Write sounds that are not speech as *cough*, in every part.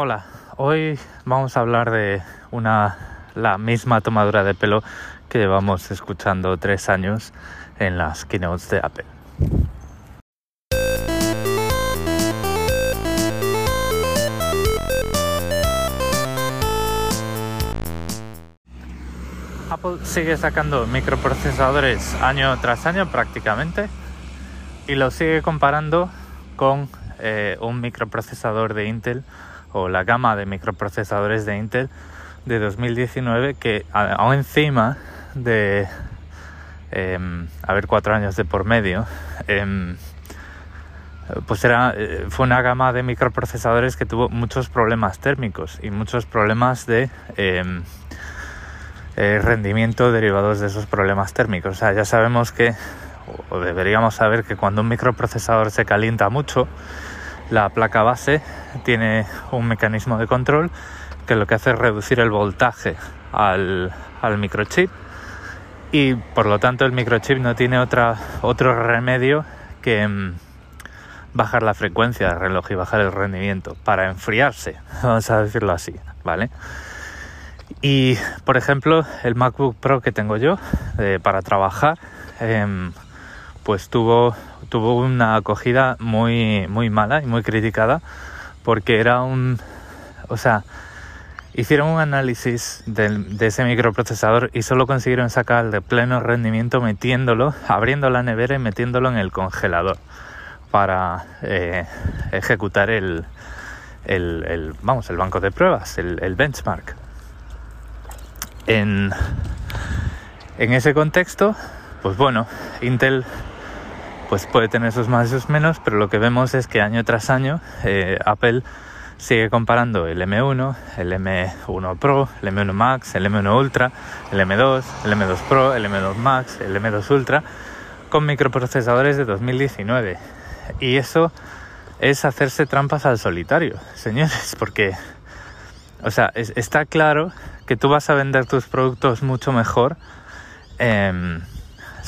Hola, hoy vamos a hablar de una la misma tomadura de pelo que llevamos escuchando tres años en las keynotes de Apple. Apple sigue sacando microprocesadores año tras año prácticamente y lo sigue comparando con eh, un microprocesador de Intel o la gama de microprocesadores de Intel de 2019 que aún encima de em, haber cuatro años de por medio em, pues era, eh, fue una gama de microprocesadores que tuvo muchos problemas térmicos y muchos problemas de em, eh, rendimiento derivados de esos problemas térmicos. O sea, ya sabemos que, o deberíamos saber que cuando un microprocesador se calienta mucho, la placa base tiene un mecanismo de control que lo que hace es reducir el voltaje al, microchip y por lo tanto el microchip no tiene otra, otro remedio que mm, bajar la frecuencia del reloj y bajar el rendimiento para enfriarse, *laughs* vamos a decirlo así, ¿vale? Y por ejemplo, el MacBook Pro que tengo yo eh, para trabajar, em, pues tuvo tuvo una acogida muy, muy mala y muy criticada porque era un... O sea, hicieron un análisis de, ese microprocesador y solo consiguieron sacar de pleno rendimiento metiéndolo, abriendo la nevera y metiéndolo en el congelador para eh, ejecutar el, el, vamos, el banco de pruebas, el, el benchmark. En, en ese contexto, pues bueno, Intel pues puede tener sus más y sus menos, pero lo que vemos es que año tras año eh, Apple sigue comparando el M1, el M1 Pro, el M1 Max, el M1 Ultra, el M2, el M2 Pro, el M2 Max, el M2 Ultra, con microprocesadores de 2019. Y eso es hacerse trampas al solitario, *laughs* señores, porque, o sea, está claro que tú vas a vender tus productos mucho mejor. Eh,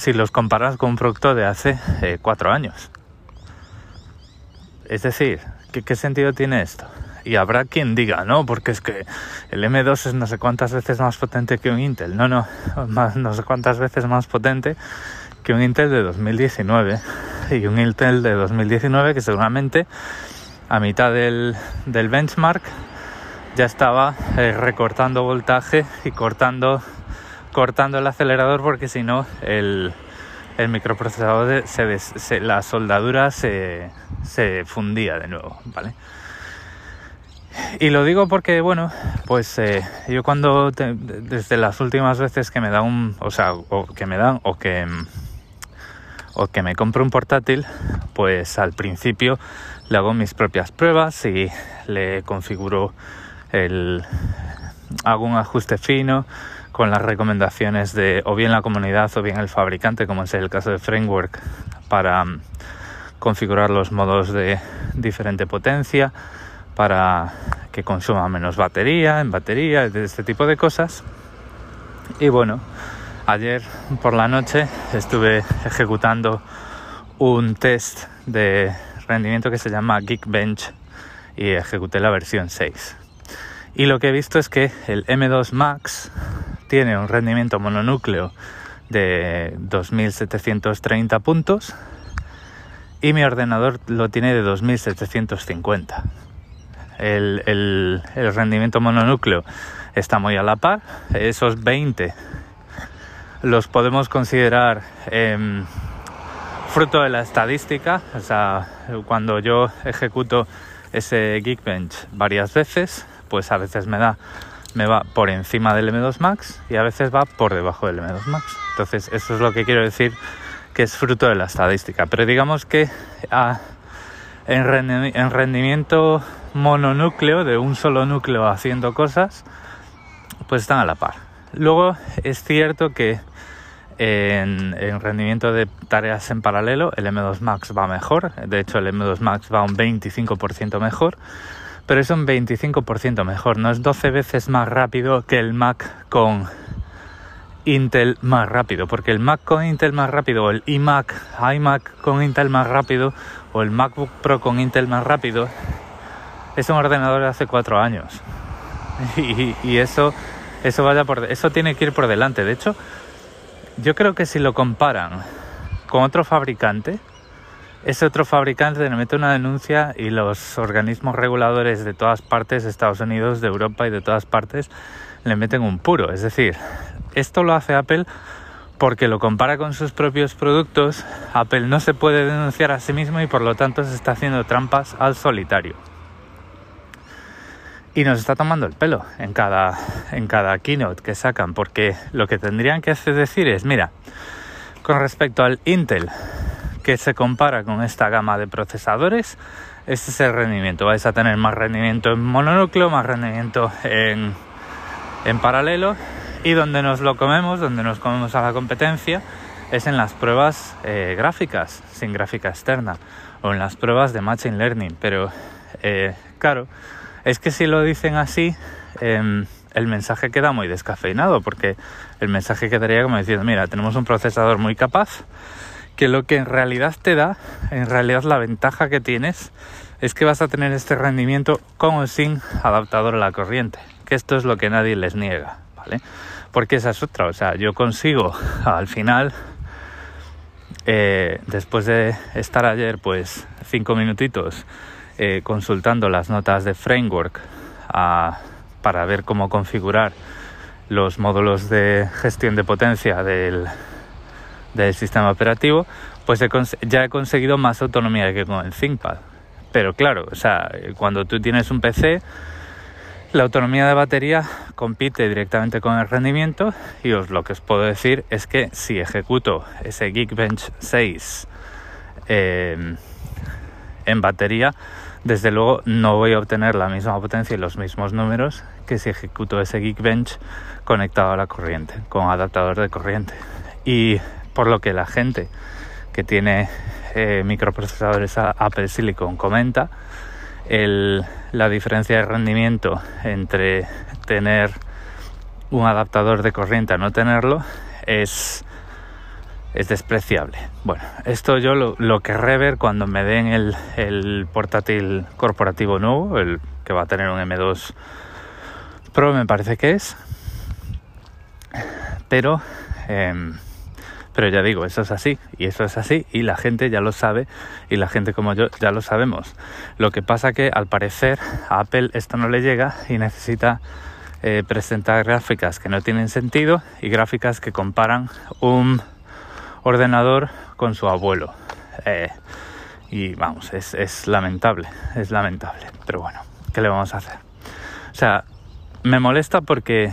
si los comparas con un producto de hace eh, cuatro años. Es decir, ¿qué, sentido tiene esto? Y habrá quien diga, no, porque es que el M2 es no sé cuántas veces más potente que un Intel. No, no, *laughs* no sé cuántas veces más potente que un Intel de 2019. Y un Intel de 2019 que seguramente a mitad del, benchmark ya estaba eh, recortando voltaje y cortando cortando el acelerador porque si no el, microprocesador se, la soldadura se, fundía de nuevo, ¿vale? Y lo digo porque, bueno, pues eh, yo cuando, desde las últimas veces que me dan un, o sea, o que me dan, o que, o que me compro un portátil, pues al principio le hago mis propias pruebas y le configuro el, hago un ajuste fino, con las recomendaciones de o bien la comunidad o bien el fabricante, como es el caso de Framework, para mm, configurar los modos de diferente potencia, para que consuma menos batería, en batería, este tipo de cosas. Y bueno, ayer por la noche estuve ejecutando un test de rendimiento que se llama Geekbench y ejecuté la versión 6. Y lo que he visto es que el M2 Max tiene un rendimiento mononúcleo de 2730 puntos y mi ordenador lo tiene de 2750. El, el, rendimiento mononúcleo está muy a la par. Esos 20 los podemos considerar em, fruto de la estadística. O sea, cuando yo ejecuto ese Geekbench varias veces, pues a veces me da me va por encima del M2 Max y a veces va por debajo del M2 Max. Entonces, eso es lo que quiero decir que es fruto de la estadística. Pero digamos que ah, en, rendimiento mononúcleo, de un solo núcleo haciendo cosas, pues están a la par. Luego es cierto que en, en, rendimiento de tareas en paralelo el M2 Max va mejor, de hecho el M2 Max va un 25% mejor, pero es un 25% mejor, no es 12 veces más rápido que el Mac con Intel más rápido, porque el Mac con Intel más rápido, o el iMac, iMac con Intel más rápido, o el MacBook Pro con Intel más rápido, es un ordenador de hace cuatro años. *laughs* Y, eso, eso, vaya por, eso tiene que ir por delante. De hecho, yo creo que si lo comparan con otro fabricante, ese otro fabricante le mete una denuncia y los organismos reguladores de todas partes, Estados Unidos, de Europa y de todas partes, le meten un puro. Es decir, esto lo hace Apple porque lo compara con sus propios productos. Apple no se puede denunciar a sí mismo y por lo tanto se está haciendo trampas al solitario. Y nos está tomando el pelo en cada, en cada keynote que sacan, porque lo que tendrían que decir es, mira, con respecto al Intel, que se compara con esta gama de procesadores, este es el rendimiento. Vais a tener más rendimiento en mononúcleo, más rendimiento en, en paralelo y donde nos lo comemos, donde nos comemos a la competencia, es en las pruebas eh, gráficas, sin gráfica externa, o en las pruebas de Machine Learning. Pero, eh, claro, es que si lo dicen así, em, el mensaje queda muy descafeinado, porque el mensaje quedaría como diciendo, mira, tenemos un procesador muy capaz, que lo que en realidad te da, en realidad la ventaja que tienes, es que vas a tener este rendimiento con o sin adaptador a la corriente, que esto es lo que nadie les niega, ¿vale? Porque esa es otra, o sea, yo consigo al final, eh, después de estar ayer pues cinco minutitos eh, consultando las notas de framework para ver cómo configurar los módulos de gestión de potencia del, del sistema operativo, pues ya he conseguido más autonomía que con el ThinkPad. Pero claro, o sea, cuando tú tienes un PC, la autonomía de batería compite directamente con el rendimiento y os lo que os puedo decir es que si ejecuto ese Geekbench 6 eh, en batería, desde luego no voy a obtener la misma potencia y los mismos números que si ejecuto ese Geekbench conectado a la corriente, con adaptador de corriente. Y por lo que la gente que tiene eh, microprocesadores Apple Silicon comenta, la diferencia de rendimiento entre tener un adaptador de corriente a no tenerlo es es despreciable. Bueno, esto yo lo, querré ver cuando me den el, portátil corporativo nuevo, el que va a tener un M2 Pro me parece que es. Pero, em, pero ya digo, eso es así y eso es así y la gente ya lo sabe y la gente como yo ya lo sabemos. Lo que pasa que al parecer a Apple esto no le llega y necesita eh, presentar gráficas que no tienen sentido y gráficas que comparan un ordenador con su abuelo. Eh, y vamos, es, lamentable, es lamentable. Pero bueno, ¿qué le vamos a hacer? O sea, me molesta porque...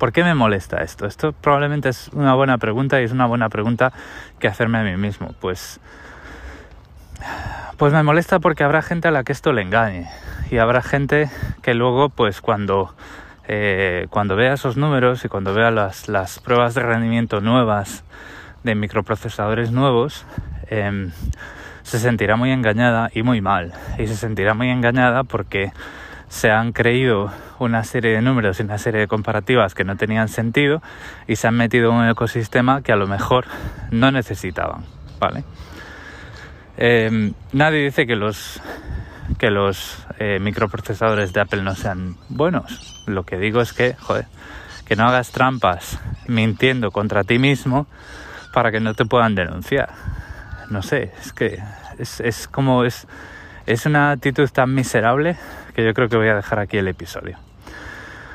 ¿Por qué me molesta esto? Esto probablemente es una buena pregunta y es una buena pregunta que hacerme a mí mismo. Pues, pues me molesta porque habrá gente a la que esto le engañe y habrá gente que luego, pues cuando, eh, cuando vea esos números y cuando vea las, las pruebas de rendimiento nuevas de microprocesadores nuevos, em, se sentirá muy engañada y muy mal. Y se sentirá muy engañada porque se han creído una serie de números y una serie de comparativas que no tenían sentido y se han metido en un ecosistema que a lo mejor no necesitaban. ¿vale? Em, nadie dice que los que los eh, microprocesadores de Apple no sean buenos. Lo que digo es que, que no hagas trampas mintiendo contra ti mismo para que no te puedan denunciar. No sé, es que es, como es, es una actitud tan miserable que yo creo que voy a dejar aquí el episodio.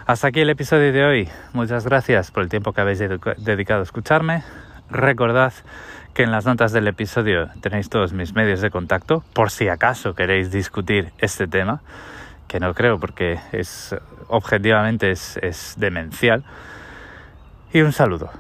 Hasta aquí el episodio de hoy. Muchas gracias por el tiempo que habéis dedicado a escucharme. Recordad que en las notas del episodio tenéis todos mis medios de contacto por si acaso queréis discutir este tema, que no creo porque es objetivamente es demencial. Y un saludo.